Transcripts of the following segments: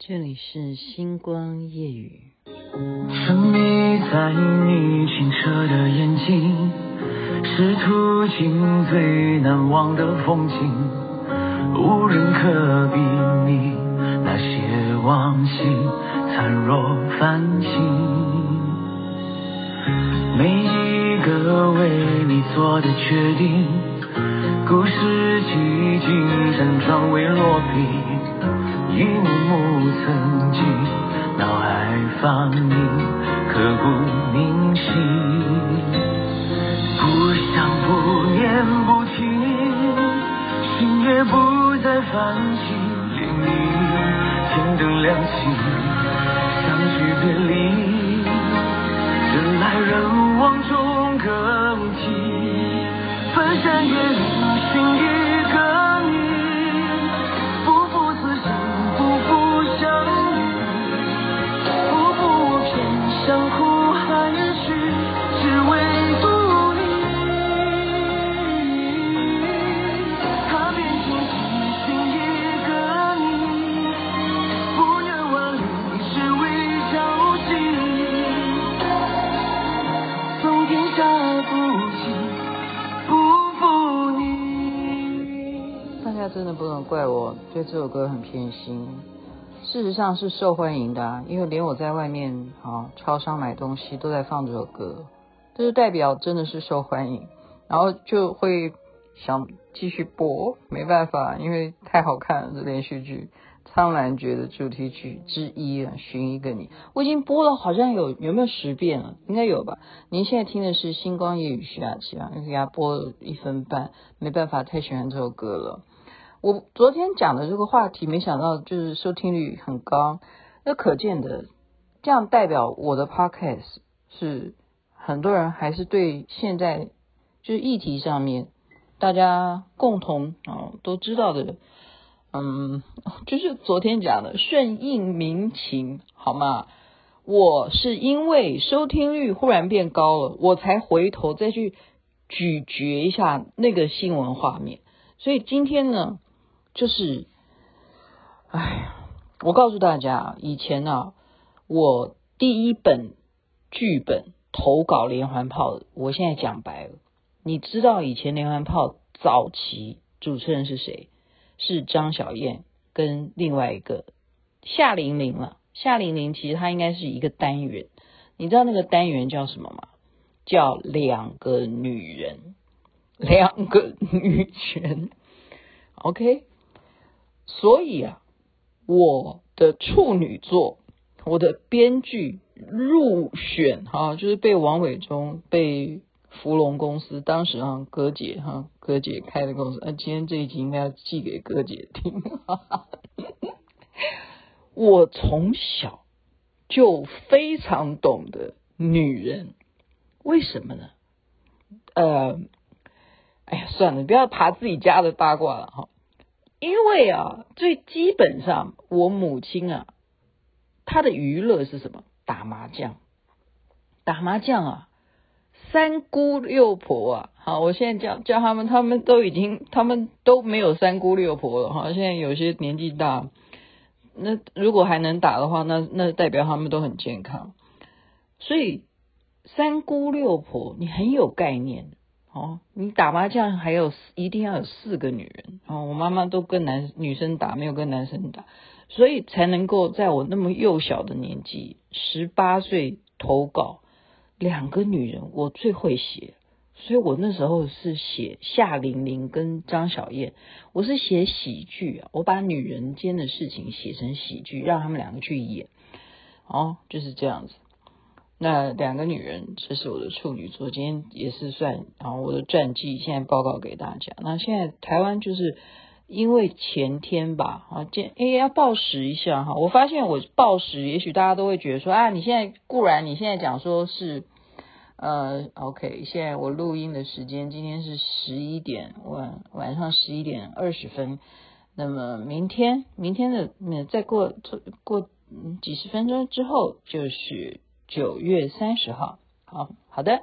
这里是星光夜雨。沉迷在你清澈的眼睛，是途经最难忘的风景，无人可比拟那些往昔灿若繁星。每一个为你做的决定，故事几经辗转未落笔，一幕幕曾经脑海放映，刻骨铭心。不想不念不听，心也不再泛起涟漪，天灯亮起，相聚别离。人来人往中更替，翻山越岭寻怪我对这首歌很偏心，事实上是受欢迎的啊，因为连我在外面啊超商买东西都在放这首歌，这就代表真的是受欢迎，然后就会想继续播，没办法，因为太好看了，这连续剧《苍兰诀》的主题曲之一啊，寻一个你，我已经播了好像有有没有十遍了，应该有吧？您现在听的是星光夜雨徐雅琪啊，给他播一分半，没办法，太喜欢这首歌了。我昨天讲的这个话题，没想到就是收听率很高，那可见的，这样代表我的 podcast 是很多人还是对现在就是议题上面大家共同啊都知道的，嗯，就是昨天讲的顺应民情，好吗？我是因为收听率忽然变高了，我才回头再去咀嚼一下那个新闻画面，所以今天呢。就是，哎呀，我告诉大家，以前呢、啊，我第一本剧本投稿连环炮，我现在讲白了，你知道以前连环炮早期主持人是谁？是张小燕跟另外一个夏玲玲了。夏玲玲其实她应该是一个单元，你知道那个单元叫什么吗？叫两个女人，两个女权，OK。所以啊，我的处女作，我的编剧入选哈、就是被王伟忠、被福隆公司当时啊，哥姐哈、哥姐开的公司，啊，今天这一集应该要寄给哥姐听。我从小就非常懂得女人，为什么呢？呃，哎呀，算了，不要爬自己家的八卦了哈。因为啊，最基本上，我母亲啊，她的娱乐是什么？打麻将，打麻将啊，三姑六婆啊，好，我现在叫叫他们，他们都已经，他们都没有三姑六婆了哈。现在有些年纪大，那如果还能打的话，那那代表他们都很健康。所以三姑六婆，你很有概念。哦，你打麻将还有一定要有四个女人哦。我妈妈都跟男女生打，没有跟男生打，所以才能够在我那么幼小的年纪，十八岁投稿两个女人，我最会写，所以我那时候是写夏玲玲跟张小燕，我是写喜剧啊，我把女人间的事情写成喜剧，让他们两个去演，哦，就是这样子。那两个女人，这是我的处女座，今天也是算啊，我的传记现在报告给大家。那现在台湾就是因为前天吧，啊，今哎要报时一下哈，我发现我报时，也许大家都会觉得说啊，你现在固然你现在讲说是呃，OK，现在我录音的时间今天是十一点晚晚上十一点二十分，那么明天明天的嗯再过过嗯几十分钟之后就是。九月三十号，好好的，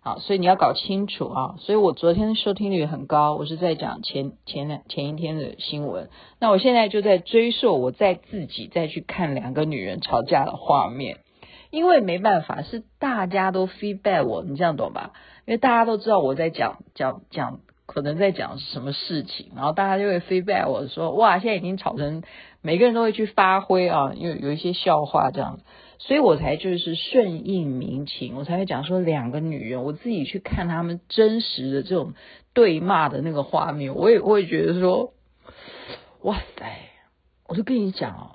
好，所以你要搞清楚啊。所以我昨天收听率很高，我是在讲前前两前一天的新闻。那我现在就在追溯，我在自己再去看两个女人吵架的画面，因为没办法，是大家都 feedback 我，你这样懂吧？因为大家都知道我在讲讲讲。可能在讲什么事情，然后大家就会 feedback 我说，哇，现在已经吵成每个人都会去发挥啊，因为有一些笑话这样，所以我才就是顺应民情，我才会讲说两个女人，我自己去看他们真实的这种对骂的那个画面，我也会觉得说，哇塞，我就跟你讲哦，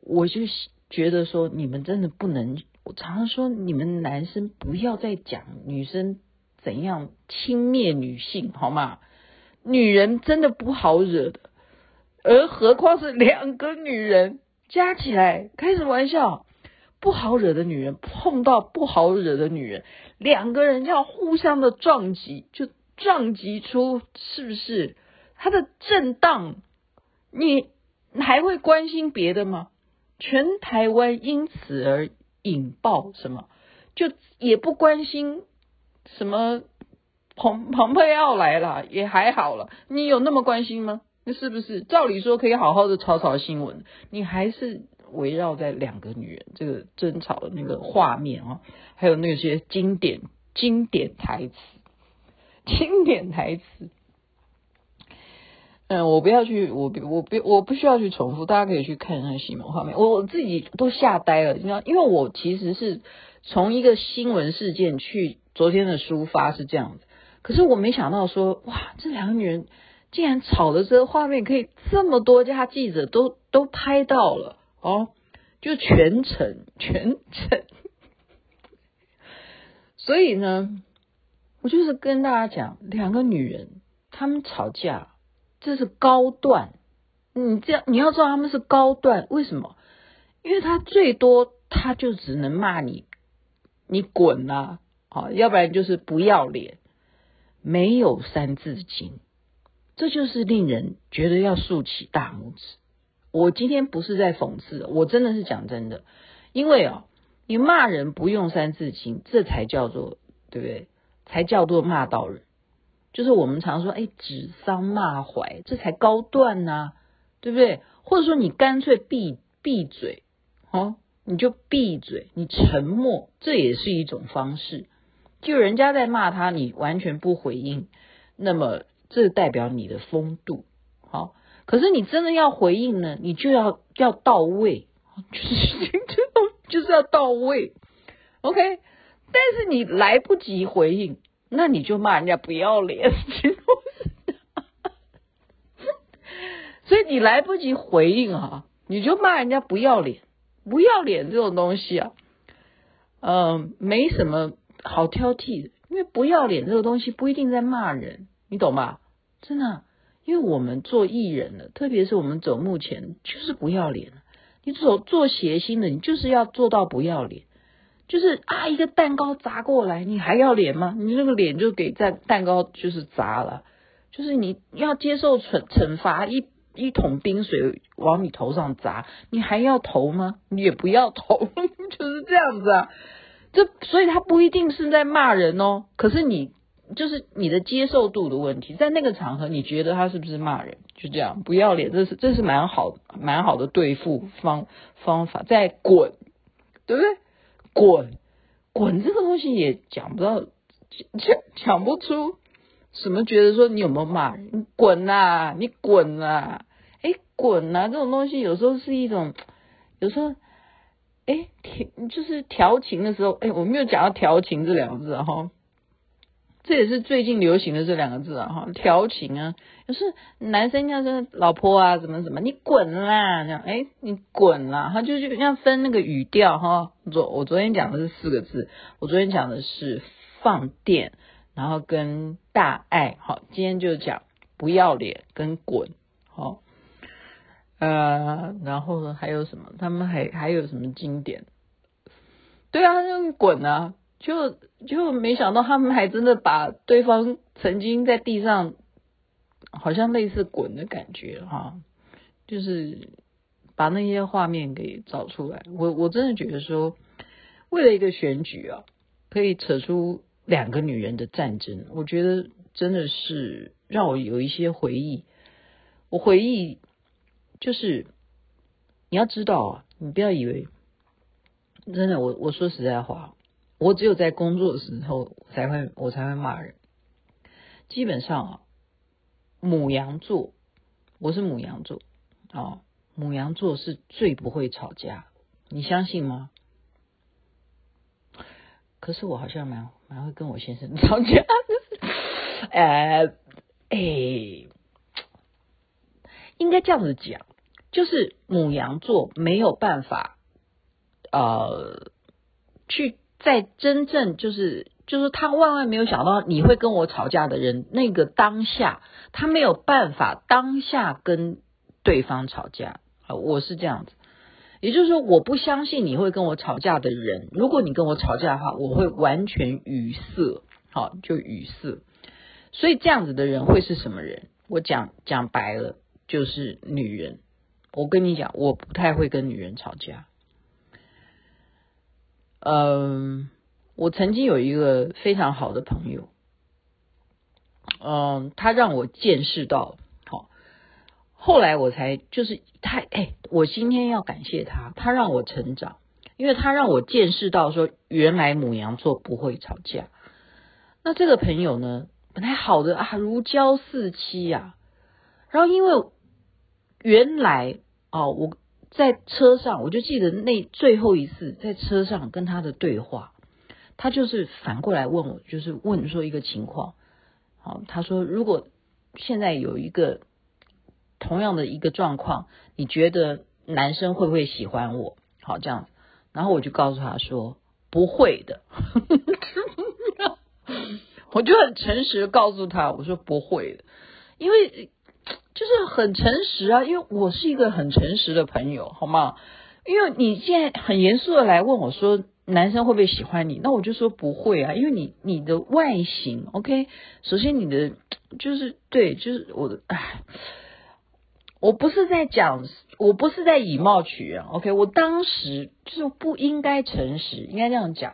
我就觉得说你们真的不能，我常常说你们男生不要再讲女生。怎样轻蔑女性好吗？女人真的不好惹的，而何况是两个女人加起来，开什么玩笑？不好惹的女人碰到不好惹的女人，两个人要互相的撞击，就撞击出是不是它的震荡？你还会关心别的吗？全台湾因此而引爆什么？就也不关心。什么蓬蓬佩奥来了也还好了，你有那么关心吗？那是不是？照理说可以好好的炒炒新闻，你还是围绕在两个女人这个争吵的那个画面哦，还有那些经典经典台词，经典台词。嗯，我不要去，我我不我不需要去重复，大家可以去看那新闻画面，我我自己都吓呆了，你知道，因为我其实是从一个新闻事件去。昨天的抒发是这样子，可是我没想到说，哇，这两个女人竟然吵的这个画面可以这么多家记者都都拍到了哦，就全程全程。所以呢，我就是跟大家讲，两个女人她们吵架，这是高段。你这样你要知道他们是高段，为什么？因为他最多他就只能骂你，你滚啊！好，要不然就是不要脸，没有三字经，这就是令人觉得要竖起大拇指。我今天不是在讽刺，我真的是讲真的，因为啊，你骂人不用三字经，这才叫做对不对？才叫做骂到人。就是我们常说，哎，指桑骂槐，这才高段呐，对不对？或者说你干脆闭闭嘴，哦，你就闭嘴，你沉默，这也是一种方式。就人家在骂他，你完全不回应，那么这代表你的风度好。可是你真的要回应呢，你就要要到位，就是 就是要到位，OK。但是你来不及回应，那你就骂人家不要脸，所以你来不及回应啊，你就骂人家不要脸，不要脸这种东西啊，嗯、没什么。好挑剔的，因为不要脸这个东西不一定在骂人，你懂吗？真的，因为我们做艺人的，特别是我们走幕前，就是不要脸。你走做谐星的，你就是要做到不要脸。就是啊，一个蛋糕砸过来，你还要脸吗？你那个脸就给在蛋糕就是砸了，就是你要接受惩惩罚，一一桶冰水往你头上砸，你还要投吗？你也不要投，就是这样子啊。这所以他不一定是在骂人哦，可是你就是你的接受度的问题，在那个场合你觉得他是不是骂人？就这样不要脸，这是这是蛮好蛮好的对付方方法。在滚，对不对？滚滚这个东西也讲不到，讲讲不出什么觉得说你有没有骂人？滚啊，你滚啊，哎滚啊，这种东西有时候是一种，有时候。哎，调就是调情的时候，哎，我没有讲到调情这两个字哈，这也是最近流行的这两个字啊哈，调情啊，就是男生要说老婆啊，怎么怎么，你滚啦，这样，哎，你滚啦，他就就要分那个语调哈。昨我昨天讲的是四个字，我昨天讲的是放电，然后跟大爱，好，今天就讲不要脸跟滚，好。呃，然后呢，还有什么？他们还还有什么经典？对啊，就滚啊！就就没想到他们还真的把对方曾经在地上，好像类似滚的感觉哈，就是把那些画面给找出来。我我真的觉得说，为了一个选举啊，可以扯出两个女人的战争，我觉得真的是让我有一些回忆。我回忆就是你要知道啊，你不要以为真的，我我说实在话，我只有在工作的时候才会我才会骂人。基本上啊，母羊座，我是母羊座啊，母羊座是最不会吵架，你相信吗？可是我好像蛮蛮会跟我先生吵架的，呃，哎，应该这样子讲，就是母羊座没有办法，呃，去在真正就是就是他万万没有想到你会跟我吵架的人，那个当下他没有办法当下跟对方吵架，啊，我是这样子。也就是说，我不相信你会跟我吵架的人。如果你跟我吵架的话，我会完全语塞，好，就语塞。所以这样子的人会是什么人？我讲讲白了，就是女人。我跟你讲，我不太会跟女人吵架。嗯，我曾经有一个非常好的朋友，嗯，他让我见识到。好后来我才就是他，哎，我今天要感谢他，他让我成长，因为他让我见识到说，原来母羊座不会吵架。那这个朋友呢，本来好的啊，如胶似漆呀。然后因为原来哦，我在车上，我就记得那最后一次在车上跟他的对话，他就是反过来问我，就是问说一个情况。好，他说如果现在有一个。同样的一个状况，你觉得男生会不会喜欢我？好，这样，然后我就告诉他说不会的，我就很诚实告诉他，我说不会的，因为就是很诚实啊，因为我是一个很诚实的朋友，好吗？因为你现在很严肃的来问我说男生会不会喜欢你，那我就说不会啊，因为你你的外形，OK，首先你的就是对，就是我的，唉。我不是在讲，我不是在以貌取人，OK？我当时就不应该诚实，应该这样讲。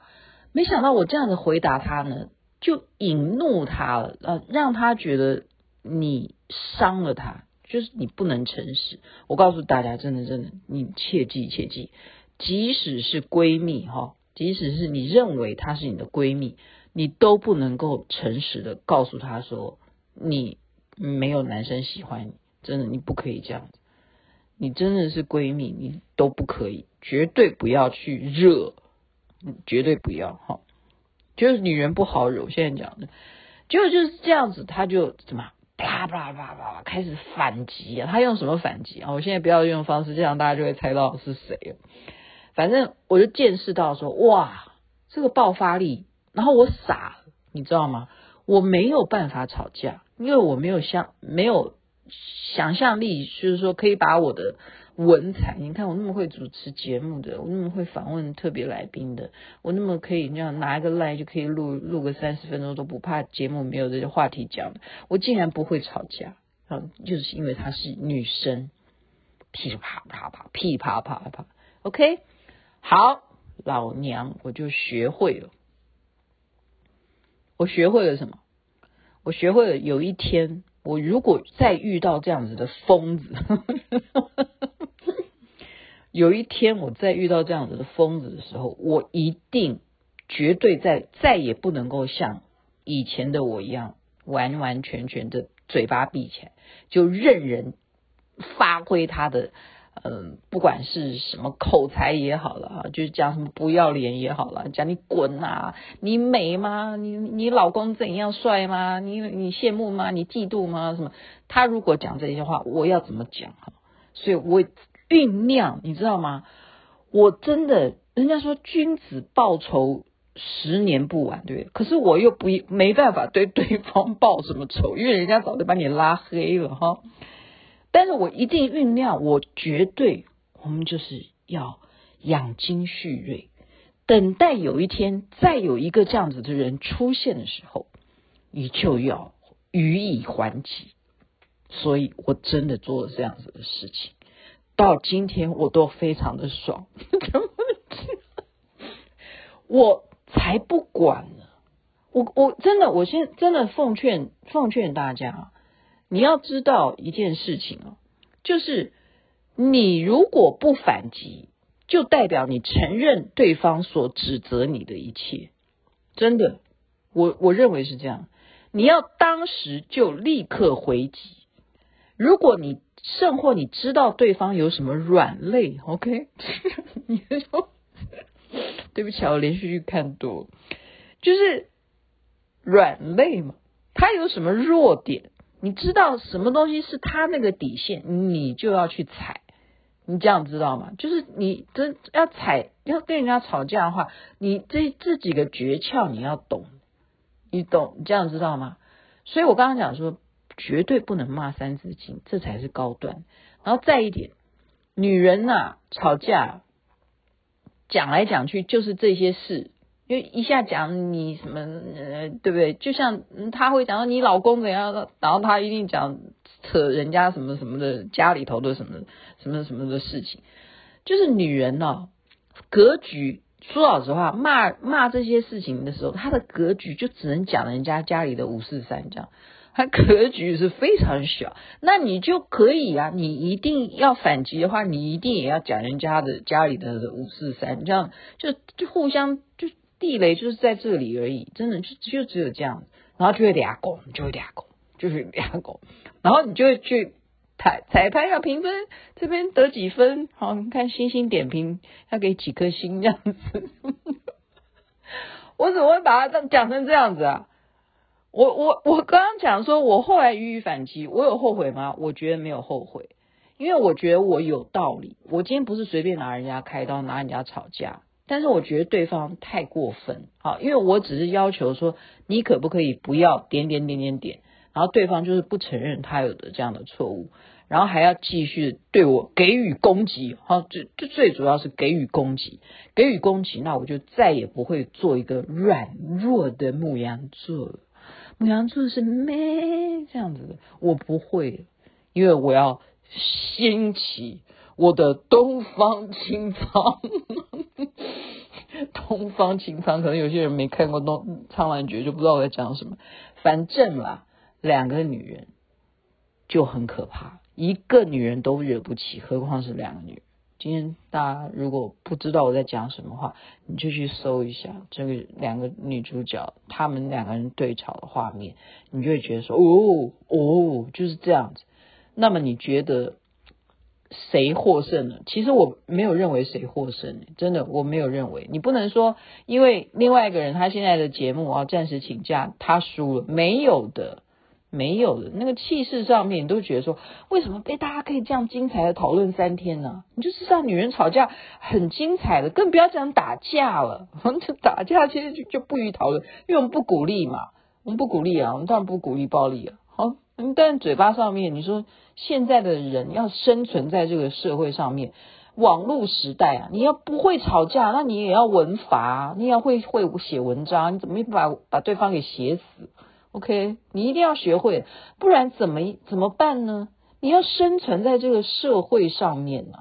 没想到我这样子回答他呢，就引怒他了，呃，让他觉得你伤了他，就是你不能诚实。我告诉大家，真的真的，你切记切记，即使是闺蜜哈，即使是你认为她是你的闺蜜，你都不能够诚实的告诉她说你没有男生喜欢你。真的，你不可以这样子。你真的是闺蜜，你都不可以，绝对不要去惹，绝对不要哈。就是女人不好惹，我现在讲的，结果就是这样子，她就怎么啪啪啪啪开始反击啊？他用什么反击啊？我现在不要用方式，这样大家就会猜到是谁。反正我就见识到说，哇，这个爆发力，然后我傻，你知道吗？我没有办法吵架，因为我没有像没有。想象力就是说，可以把我的文采，你看我那么会主持节目的，我那么会访问特别来宾的，我那么可以那样拿一个赖就可以录录个三十分钟都不怕节目没有这些话题讲的，我竟然不会吵架啊！就是因为她是女生，噼里啪啪啪，噼里啪啪啪，OK，好，老娘我就学会了，我学会了什么？我学会了有一天。我如果再遇到这样子的疯子，有一天我再遇到这样子的疯子的时候，我一定绝对再再也不能够像以前的我一样，完完全全的嘴巴闭起来，就任人发挥他的。嗯，不管是什么口才也好了啊，就是讲什么不要脸也好了，讲你滚呐，你美吗？你你老公怎样帅吗？你你羡慕吗？你嫉妒吗？什么？他如果讲这些话，我要怎么讲哈？所以我酝酿，你知道吗？我真的，人家说君子报仇十年不晚，对不对？可是我又不没办法对 对方报什么仇，因为人家早就把你拉黑了哈。但是我一定酝酿，我绝对，我们就是要养精蓄锐，等待有一天再有一个这样子的人出现的时候，你就要予以还击。所以我真的做了这样子的事情，到今天我都非常的爽。我才不管呢，我我真的，我现真的奉劝奉劝大家，你要知道一件事情哦，就是你如果不反击，就代表你承认对方所指责你的一切。真的，我我认为是这样。你要当时就立刻回击。如果你甚或你知道对方有什么软肋，OK，你说 对不起，我连续剧看多，就是。软肋嘛，他有什么弱点？你知道什么东西是他那个底线，你就要去踩。你这样知道吗？就是你真要踩，要跟人家吵架的话，你这这几个诀窍你要懂，你懂？你这样知道吗？所以我刚刚讲说，绝对不能骂三字经，这才是高端。然后再一点，女人呐、啊，吵架讲来讲去就是这些事。因为一下讲你什么呃，对不对？就像他会讲到你老公怎样，然后他一定讲扯人家什么什么的家里头的什么什么什么的事情。就是女人呢、哦，格局说老实话，骂骂这些事情的时候，她的格局就只能讲人家家里的五四三这样，它格局是非常小。那你就可以啊，你一定要反击的话，你一定也要讲人家的家里的五四三，这样就就互相就。地雷就是在这里而已，真的就就只有这样，然后就会俩拱，就会俩拱，就是 俩拱，然后你就会去彩彩排要评分，这边得几分，好，你看星星点评要给几颗星这样子，我怎么会把它讲成这样子啊？我我我刚刚讲说，我后来予以反击，我有后悔吗？我觉得没有后悔，因为我觉得我有道理，我今天不是随便拿人家开刀，拿人家吵架。但是我觉得对方太过分，好，因为我只是要求说，你可不可以不要点点点点点，然后对方就是不承认他有的这样的错误，然后还要继续对我给予攻击，好，最最最主要是给予攻击，给予攻击，那我就再也不会做一个软弱的牧羊座了，牡羊座是咩这样子的，我不会，因为我要兴起。我的东方青苍，东方青苍，可能有些人没看过《东苍兰诀》，就不知道我在讲什么。反正啦，两个女人就很可怕，一个女人都惹不起，何况是两个女人。今天大家如果不知道我在讲什么话，你就去搜一下这个两个女主角，她们两个人对吵的画面，你就会觉得说，哦哦，就是这样子。那么你觉得？谁获胜了？其实我没有认为谁获胜，真的我没有认为。你不能说因为另外一个人他现在的节目啊暂时请假，他输了，没有的，没有的。那个气势上面，你都觉得说，为什么被大家可以这样精彩的讨论三天呢？你就知道女人吵架很精彩的，更不要讲打架了。这打架其实就就不予讨论，因为我们不鼓励嘛，我们不鼓励啊，我们当然不鼓励暴力啊。好，但嘴巴上面你说。现在的人要生存在这个社会上面，网络时代啊，你要不会吵架，那你也要文法，你要会会写文章，你怎么把把对方给写死？OK，你一定要学会，不然怎么怎么办呢？你要生存在这个社会上面呢、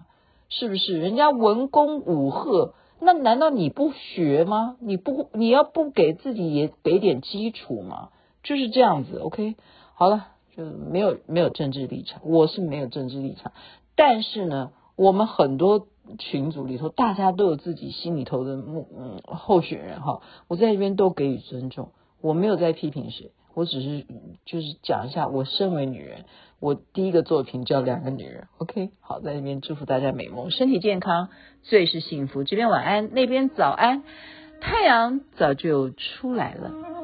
是不是？人家文攻武赫，那难道你不学吗？你不你要不给自己也给点基础吗？就是这样子。OK，好了。就没有没有政治立场，我是没有政治立场，但是呢，我们很多群组里头，大家都有自己心里头的目嗯候选人哈，我在这边都给予尊重，我没有在批评谁，我只是就是讲一下，我身为女人，我第一个作品叫两个女人，OK，好，在这边祝福大家美梦，身体健康，最是幸福，这边晚安，那边早安，太阳早就出来了。